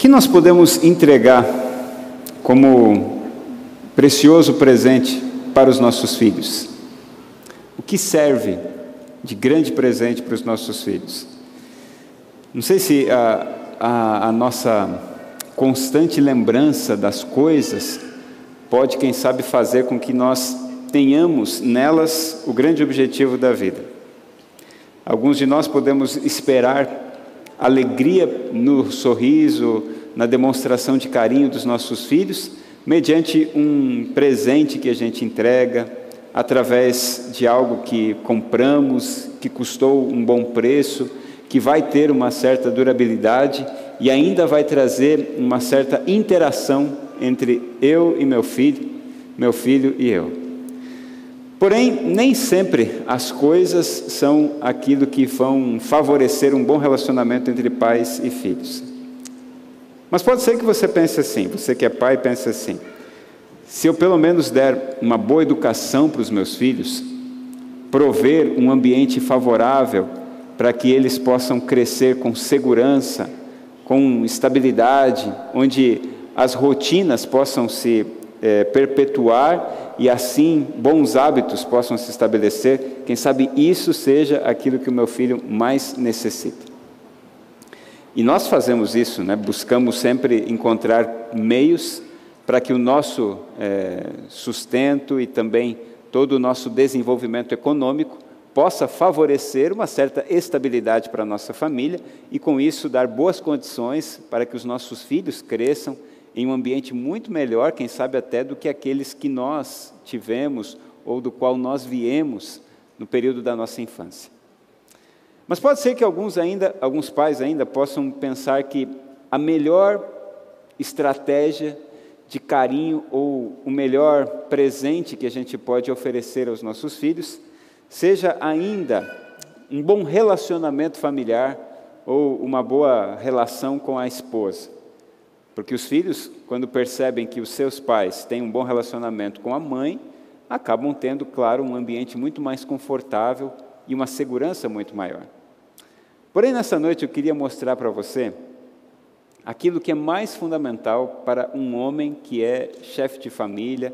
que nós podemos entregar como precioso presente para os nossos filhos? O que serve de grande presente para os nossos filhos? Não sei se a, a, a nossa constante lembrança das coisas pode, quem sabe, fazer com que nós tenhamos nelas o grande objetivo da vida. Alguns de nós podemos esperar alegria no sorriso, na demonstração de carinho dos nossos filhos, mediante um presente que a gente entrega, através de algo que compramos, que custou um bom preço, que vai ter uma certa durabilidade e ainda vai trazer uma certa interação entre eu e meu filho, meu filho e eu. Porém, nem sempre as coisas são aquilo que vão favorecer um bom relacionamento entre pais e filhos. Mas pode ser que você pense assim, você que é pai pense assim: se eu pelo menos der uma boa educação para os meus filhos, prover um ambiente favorável para que eles possam crescer com segurança, com estabilidade, onde as rotinas possam se é, perpetuar e assim bons hábitos possam se estabelecer, quem sabe isso seja aquilo que o meu filho mais necessita. E nós fazemos isso, né? buscamos sempre encontrar meios para que o nosso é, sustento e também todo o nosso desenvolvimento econômico possa favorecer uma certa estabilidade para a nossa família e, com isso, dar boas condições para que os nossos filhos cresçam em um ambiente muito melhor, quem sabe até do que aqueles que nós tivemos ou do qual nós viemos no período da nossa infância. Mas pode ser que alguns ainda, alguns pais ainda possam pensar que a melhor estratégia de carinho ou o melhor presente que a gente pode oferecer aos nossos filhos seja ainda um bom relacionamento familiar ou uma boa relação com a esposa. Porque os filhos, quando percebem que os seus pais têm um bom relacionamento com a mãe, acabam tendo, claro, um ambiente muito mais confortável e uma segurança muito maior. Porém, nessa noite eu queria mostrar para você aquilo que é mais fundamental para um homem que é chefe de família,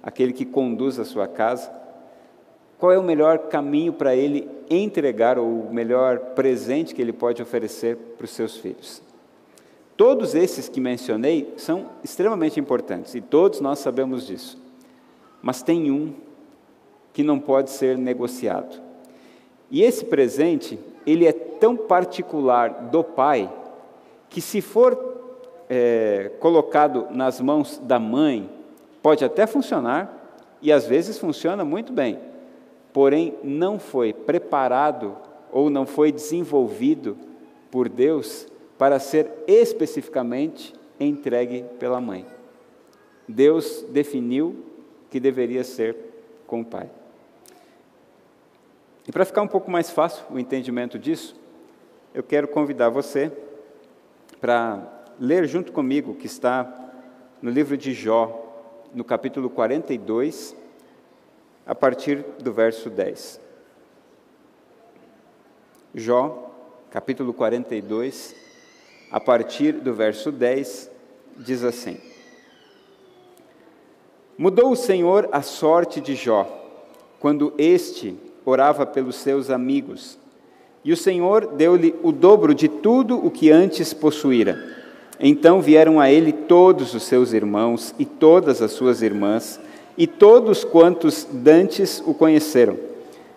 aquele que conduz a sua casa. Qual é o melhor caminho para ele entregar, ou o melhor presente que ele pode oferecer para os seus filhos? Todos esses que mencionei são extremamente importantes e todos nós sabemos disso. Mas tem um que não pode ser negociado. E esse presente, ele é tão particular do pai que se for é, colocado nas mãos da mãe, pode até funcionar e às vezes funciona muito bem. Porém, não foi preparado ou não foi desenvolvido por Deus para ser especificamente entregue pela mãe. Deus definiu que deveria ser com o pai. E para ficar um pouco mais fácil o entendimento disso, eu quero convidar você para ler junto comigo que está no livro de Jó, no capítulo 42, a partir do verso 10. Jó, capítulo 42, a partir do verso 10, diz assim: Mudou o Senhor a sorte de Jó, quando este orava pelos seus amigos, e o Senhor deu-lhe o dobro de tudo o que antes possuíra. Então vieram a ele todos os seus irmãos e todas as suas irmãs, e todos quantos dantes o conheceram,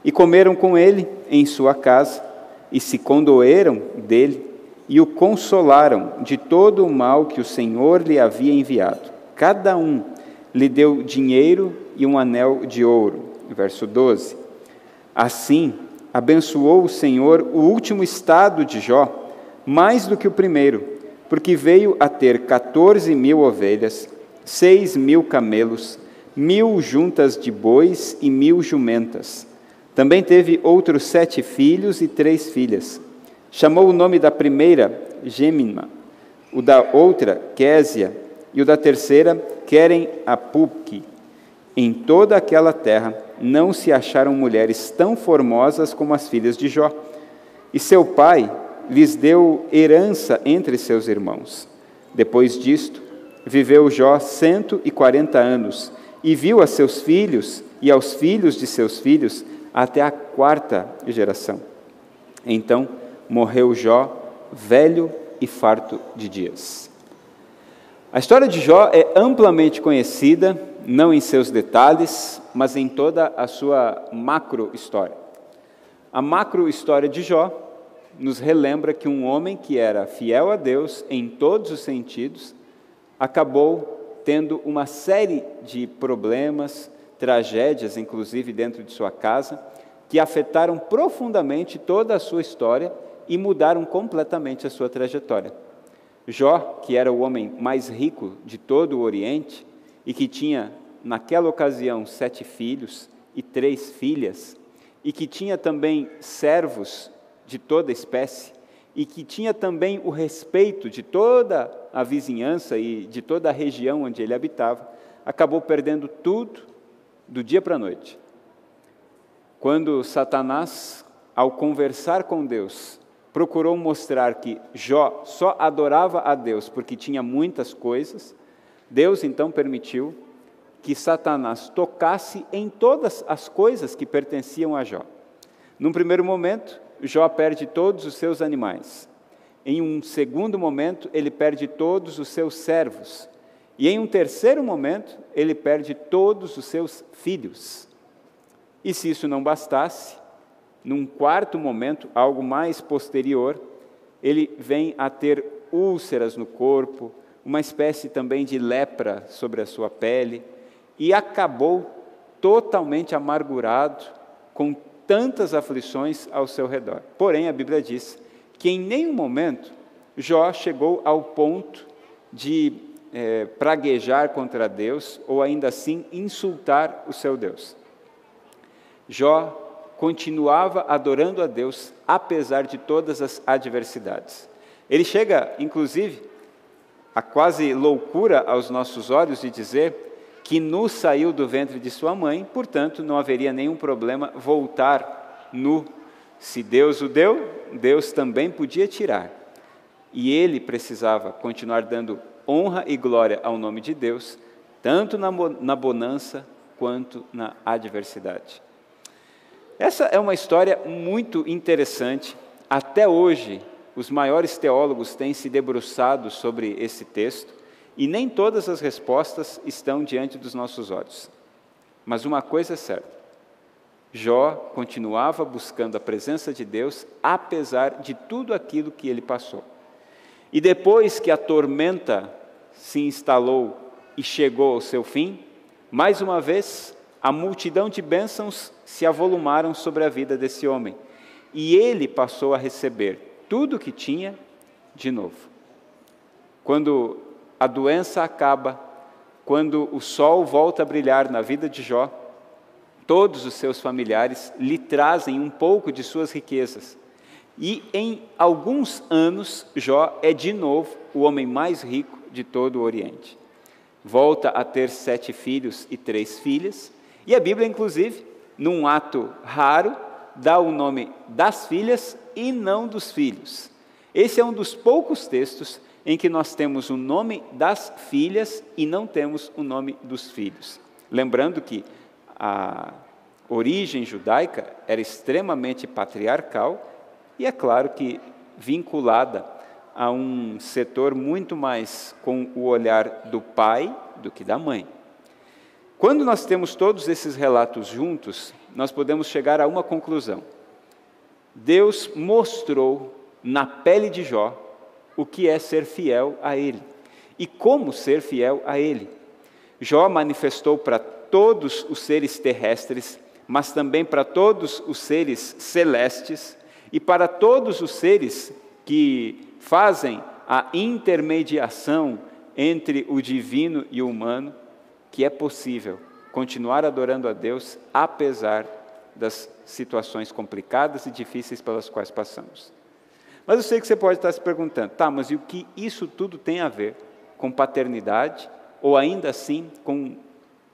e comeram com ele em sua casa, e se condoeram dele e o consolaram de todo o mal que o Senhor lhe havia enviado. Cada um lhe deu dinheiro e um anel de ouro. Verso 12. Assim, abençoou o Senhor o último estado de Jó, mais do que o primeiro, porque veio a ter 14 mil ovelhas, seis mil camelos, mil juntas de bois e mil jumentas. Também teve outros sete filhos e três filhas. Chamou o nome da primeira Gemima, o da outra Késia e o da terceira Querem Apuque. Em toda aquela terra não se acharam mulheres tão formosas como as filhas de Jó. E seu pai lhes deu herança entre seus irmãos. Depois disto, viveu Jó cento e quarenta anos, e viu a seus filhos e aos filhos de seus filhos até a quarta geração. Então morreu Jó, velho e farto de dias. A história de Jó é amplamente conhecida, não em seus detalhes, mas em toda a sua macro história. A macro história de Jó nos relembra que um homem que era fiel a Deus em todos os sentidos acabou tendo uma série de problemas, tragédias, inclusive dentro de sua casa, que afetaram profundamente toda a sua história e mudaram completamente a sua trajetória. Jó, que era o homem mais rico de todo o Oriente e que tinha, naquela ocasião, sete filhos e três filhas, e que tinha também servos de toda espécie, e que tinha também o respeito de toda a vizinhança e de toda a região onde ele habitava, acabou perdendo tudo do dia para a noite. Quando Satanás, ao conversar com Deus, procurou mostrar que Jó só adorava a Deus porque tinha muitas coisas, Deus então permitiu que Satanás tocasse em todas as coisas que pertenciam a Jó. Num primeiro momento, Jó perde todos os seus animais. Em um segundo momento, ele perde todos os seus servos. E em um terceiro momento, ele perde todos os seus filhos. E se isso não bastasse, num quarto momento, algo mais posterior, ele vem a ter úlceras no corpo, uma espécie também de lepra sobre a sua pele, e acabou totalmente amargurado, com tantas aflições ao seu redor. Porém, a Bíblia diz que em nenhum momento Jó chegou ao ponto de é, praguejar contra Deus ou ainda assim insultar o seu Deus. Jó continuava adorando a Deus apesar de todas as adversidades. Ele chega, inclusive, a quase loucura aos nossos olhos de dizer que nu saiu do ventre de sua mãe, portanto, não haveria nenhum problema voltar nu. Se Deus o deu, Deus também podia tirar. E ele precisava continuar dando honra e glória ao nome de Deus, tanto na, na bonança quanto na adversidade. Essa é uma história muito interessante. Até hoje, os maiores teólogos têm se debruçado sobre esse texto e nem todas as respostas estão diante dos nossos olhos. Mas uma coisa é certa: Jó continuava buscando a presença de Deus, apesar de tudo aquilo que ele passou. E depois que a tormenta se instalou e chegou ao seu fim, mais uma vez a multidão de bênçãos se avolumaram sobre a vida desse homem. E ele passou a receber tudo o que tinha de novo. Quando a doença acaba, quando o sol volta a brilhar na vida de Jó, todos os seus familiares lhe trazem um pouco de suas riquezas. E em alguns anos, Jó é de novo o homem mais rico de todo o Oriente. Volta a ter sete filhos e três filhas, e a Bíblia, inclusive, num ato raro, dá o nome das filhas e não dos filhos. Esse é um dos poucos textos em que nós temos o nome das filhas e não temos o nome dos filhos. Lembrando que a origem judaica era extremamente patriarcal e é claro que vinculada a um setor muito mais com o olhar do pai do que da mãe. Quando nós temos todos esses relatos juntos, nós podemos chegar a uma conclusão. Deus mostrou na pele de Jó o que é ser fiel a Ele e como ser fiel a Ele. Jó manifestou para todos os seres terrestres, mas também para todos os seres celestes e para todos os seres que fazem a intermediação entre o divino e o humano, que é possível continuar adorando a Deus apesar das situações complicadas e difíceis pelas quais passamos. Mas eu sei que você pode estar se perguntando, tá, mas e o que isso tudo tem a ver com paternidade, ou ainda assim com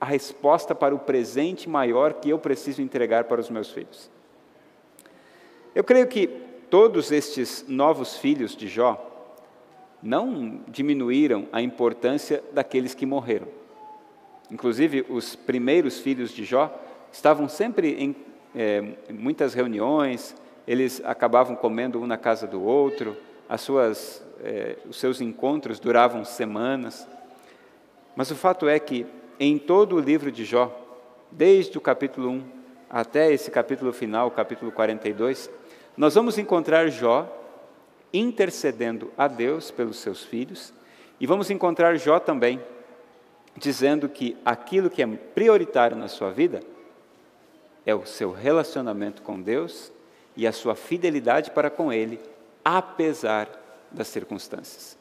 a resposta para o presente maior que eu preciso entregar para os meus filhos? Eu creio que todos estes novos filhos de Jó não diminuíram a importância daqueles que morreram. Inclusive, os primeiros filhos de Jó estavam sempre em é, muitas reuniões, eles acabavam comendo um na casa do outro, as suas, é, os seus encontros duravam semanas. Mas o fato é que, em todo o livro de Jó, desde o capítulo 1 até esse capítulo final, capítulo 42, nós vamos encontrar Jó intercedendo a Deus pelos seus filhos, e vamos encontrar Jó também dizendo que aquilo que é prioritário na sua vida é o seu relacionamento com Deus e a sua fidelidade para com Ele, apesar das circunstâncias.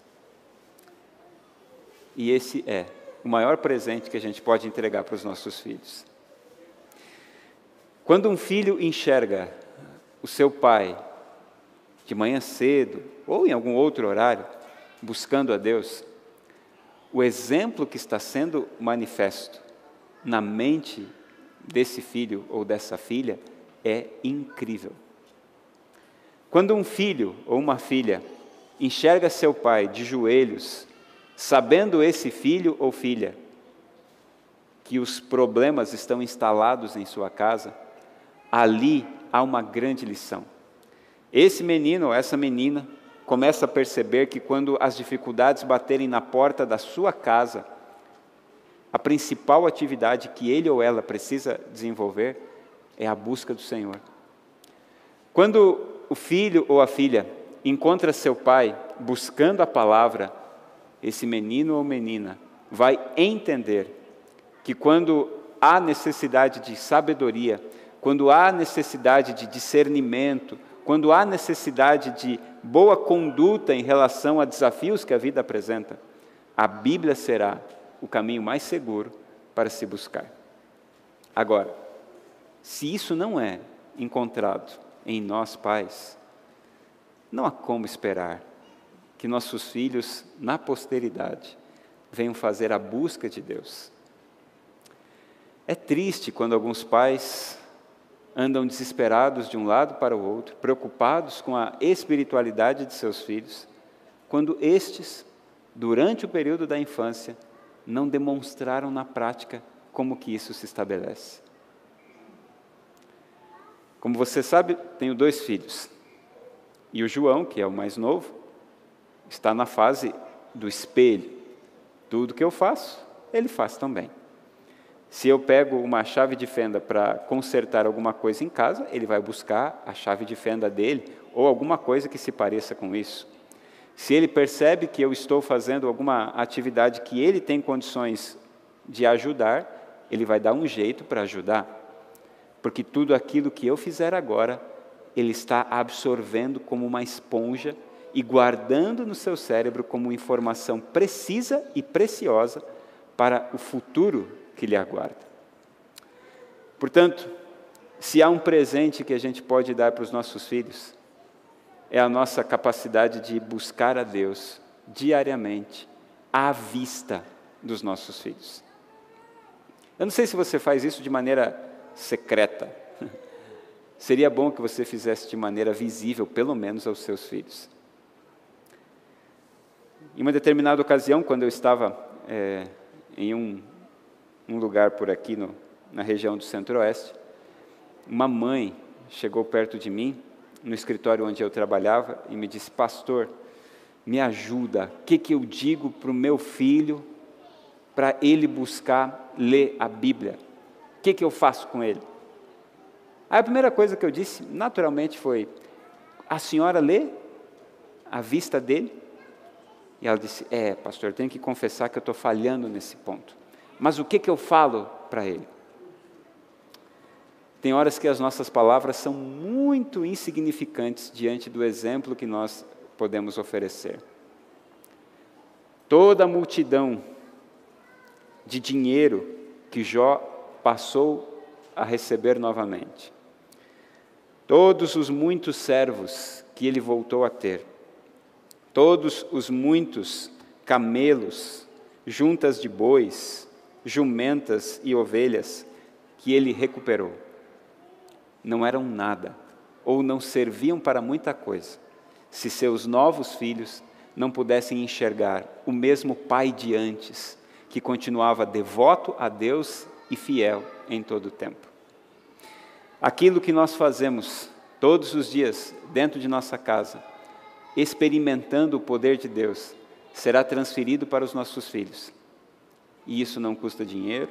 E esse é o maior presente que a gente pode entregar para os nossos filhos. Quando um filho enxerga o seu pai de manhã cedo ou em algum outro horário, buscando a Deus, o exemplo que está sendo manifesto na mente desse filho ou dessa filha é incrível. Quando um filho ou uma filha enxerga seu pai de joelhos, sabendo esse filho ou filha que os problemas estão instalados em sua casa, ali há uma grande lição. Esse menino ou essa menina começa a perceber que quando as dificuldades baterem na porta da sua casa, a principal atividade que ele ou ela precisa desenvolver é a busca do Senhor. Quando o filho ou a filha encontra seu pai buscando a palavra, esse menino ou menina vai entender que quando há necessidade de sabedoria, quando há necessidade de discernimento, quando há necessidade de boa conduta em relação a desafios que a vida apresenta, a Bíblia será o caminho mais seguro para se buscar. Agora, se isso não é encontrado em nós pais, não há como esperar que nossos filhos, na posteridade, venham fazer a busca de Deus. É triste quando alguns pais andam desesperados de um lado para o outro, preocupados com a espiritualidade de seus filhos, quando estes, durante o período da infância, não demonstraram na prática como que isso se estabelece. Como você sabe, tenho dois filhos. E o João, que é o mais novo, está na fase do espelho. Tudo que eu faço, ele faz também. Se eu pego uma chave de fenda para consertar alguma coisa em casa, ele vai buscar a chave de fenda dele ou alguma coisa que se pareça com isso. Se ele percebe que eu estou fazendo alguma atividade que ele tem condições de ajudar, ele vai dar um jeito para ajudar. Porque tudo aquilo que eu fizer agora, ele está absorvendo como uma esponja e guardando no seu cérebro como informação precisa e preciosa para o futuro que lhe aguarda. Portanto, se há um presente que a gente pode dar para os nossos filhos, é a nossa capacidade de buscar a Deus diariamente, à vista dos nossos filhos. Eu não sei se você faz isso de maneira secreta. Seria bom que você fizesse de maneira visível, pelo menos aos seus filhos. Em uma determinada ocasião, quando eu estava é, em um um lugar por aqui no, na região do Centro-Oeste, uma mãe chegou perto de mim, no escritório onde eu trabalhava, e me disse: Pastor, me ajuda, o que, que eu digo para o meu filho para ele buscar ler a Bíblia? O que, que eu faço com ele? Aí a primeira coisa que eu disse, naturalmente, foi: A senhora lê a vista dele? E ela disse: É, pastor, tenho que confessar que eu estou falhando nesse ponto. Mas o que, que eu falo para ele? Tem horas que as nossas palavras são muito insignificantes diante do exemplo que nós podemos oferecer. Toda a multidão de dinheiro que Jó passou a receber novamente, todos os muitos servos que ele voltou a ter, todos os muitos camelos, juntas de bois, jumentas e ovelhas que ele recuperou. Não eram nada, ou não serviam para muita coisa, se seus novos filhos não pudessem enxergar o mesmo pai de antes, que continuava devoto a Deus e fiel em todo o tempo. Aquilo que nós fazemos todos os dias dentro de nossa casa, experimentando o poder de Deus, será transferido para os nossos filhos. E isso não custa dinheiro,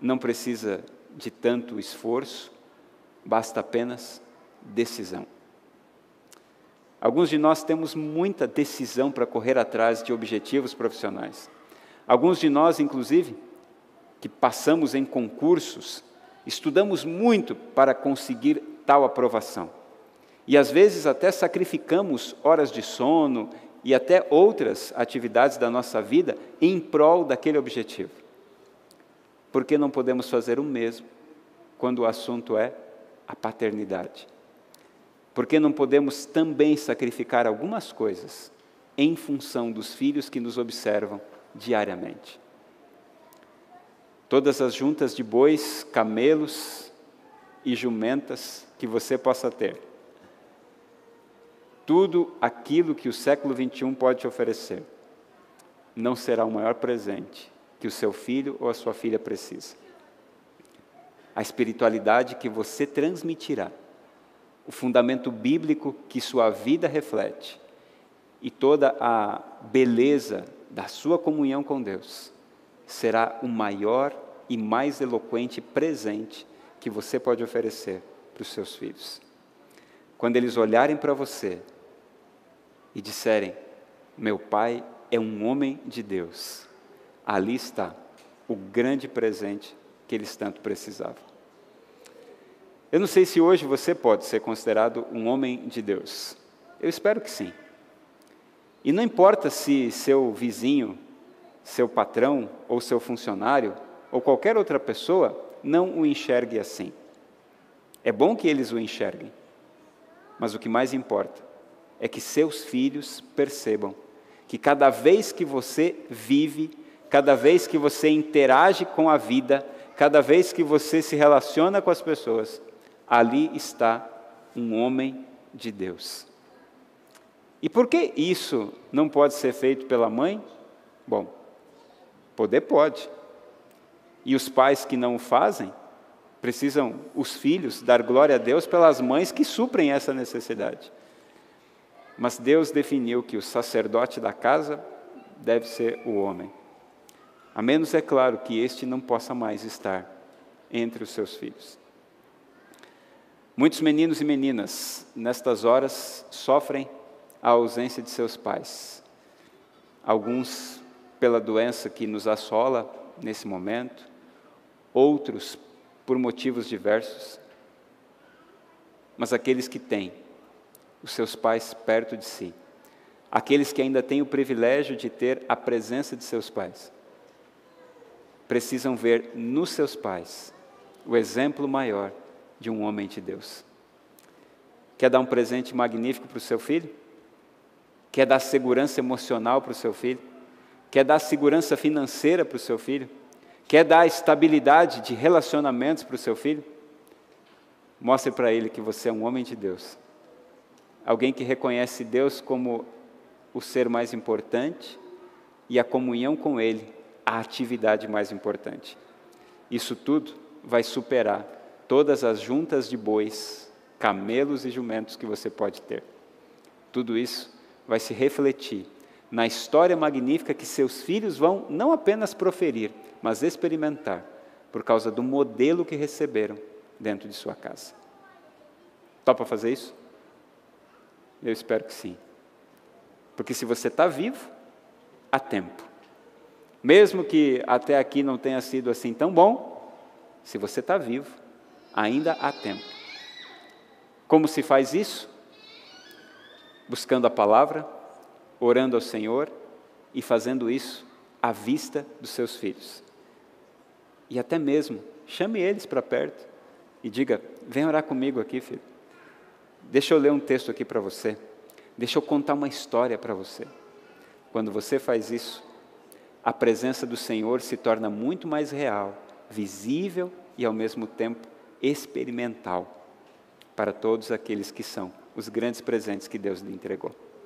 não precisa de tanto esforço, basta apenas decisão. Alguns de nós temos muita decisão para correr atrás de objetivos profissionais. Alguns de nós, inclusive, que passamos em concursos, estudamos muito para conseguir tal aprovação. E às vezes até sacrificamos horas de sono e até outras atividades da nossa vida em prol daquele objetivo. Por que não podemos fazer o mesmo quando o assunto é a paternidade? Por que não podemos também sacrificar algumas coisas em função dos filhos que nos observam diariamente? Todas as juntas de bois, camelos e jumentas que você possa ter tudo aquilo que o século XXI pode te oferecer não será o maior presente que o seu filho ou a sua filha precisa. A espiritualidade que você transmitirá, o fundamento bíblico que sua vida reflete e toda a beleza da sua comunhão com Deus será o maior e mais eloquente presente que você pode oferecer para os seus filhos. Quando eles olharem para você e disserem: Meu pai é um homem de Deus, ali está o grande presente que eles tanto precisavam. Eu não sei se hoje você pode ser considerado um homem de Deus. Eu espero que sim. E não importa se seu vizinho, seu patrão ou seu funcionário ou qualquer outra pessoa não o enxergue assim. É bom que eles o enxerguem, mas o que mais importa é que seus filhos percebam que cada vez que você vive, cada vez que você interage com a vida, cada vez que você se relaciona com as pessoas, ali está um homem de Deus. E por que isso não pode ser feito pela mãe? Bom, poder pode. E os pais que não o fazem, precisam, os filhos, dar glória a Deus pelas mães que suprem essa necessidade. Mas Deus definiu que o sacerdote da casa deve ser o homem. A menos, é claro, que este não possa mais estar entre os seus filhos. Muitos meninos e meninas, nestas horas, sofrem a ausência de seus pais. Alguns pela doença que nos assola nesse momento, outros por motivos diversos. Mas aqueles que têm, os seus pais perto de si. Aqueles que ainda têm o privilégio de ter a presença de seus pais, precisam ver nos seus pais o exemplo maior de um homem de Deus. Quer dar um presente magnífico para o seu filho? Quer dar segurança emocional para o seu filho? Quer dar segurança financeira para o seu filho? Quer dar estabilidade de relacionamentos para o seu filho? Mostre para ele que você é um homem de Deus alguém que reconhece Deus como o ser mais importante e a comunhão com Ele a atividade mais importante. Isso tudo vai superar todas as juntas de bois, camelos e jumentos que você pode ter. Tudo isso vai se refletir na história magnífica que seus filhos vão não apenas proferir, mas experimentar, por causa do modelo que receberam dentro de sua casa. Topa fazer isso? Eu espero que sim. Porque se você está vivo, há tempo. Mesmo que até aqui não tenha sido assim tão bom, se você está vivo, ainda há tempo. Como se faz isso? Buscando a palavra, orando ao Senhor e fazendo isso à vista dos seus filhos. E até mesmo, chame eles para perto e diga: vem orar comigo aqui, filho. Deixa eu ler um texto aqui para você. Deixa eu contar uma história para você. Quando você faz isso, a presença do Senhor se torna muito mais real, visível e ao mesmo tempo experimental para todos aqueles que são os grandes presentes que Deus lhe entregou.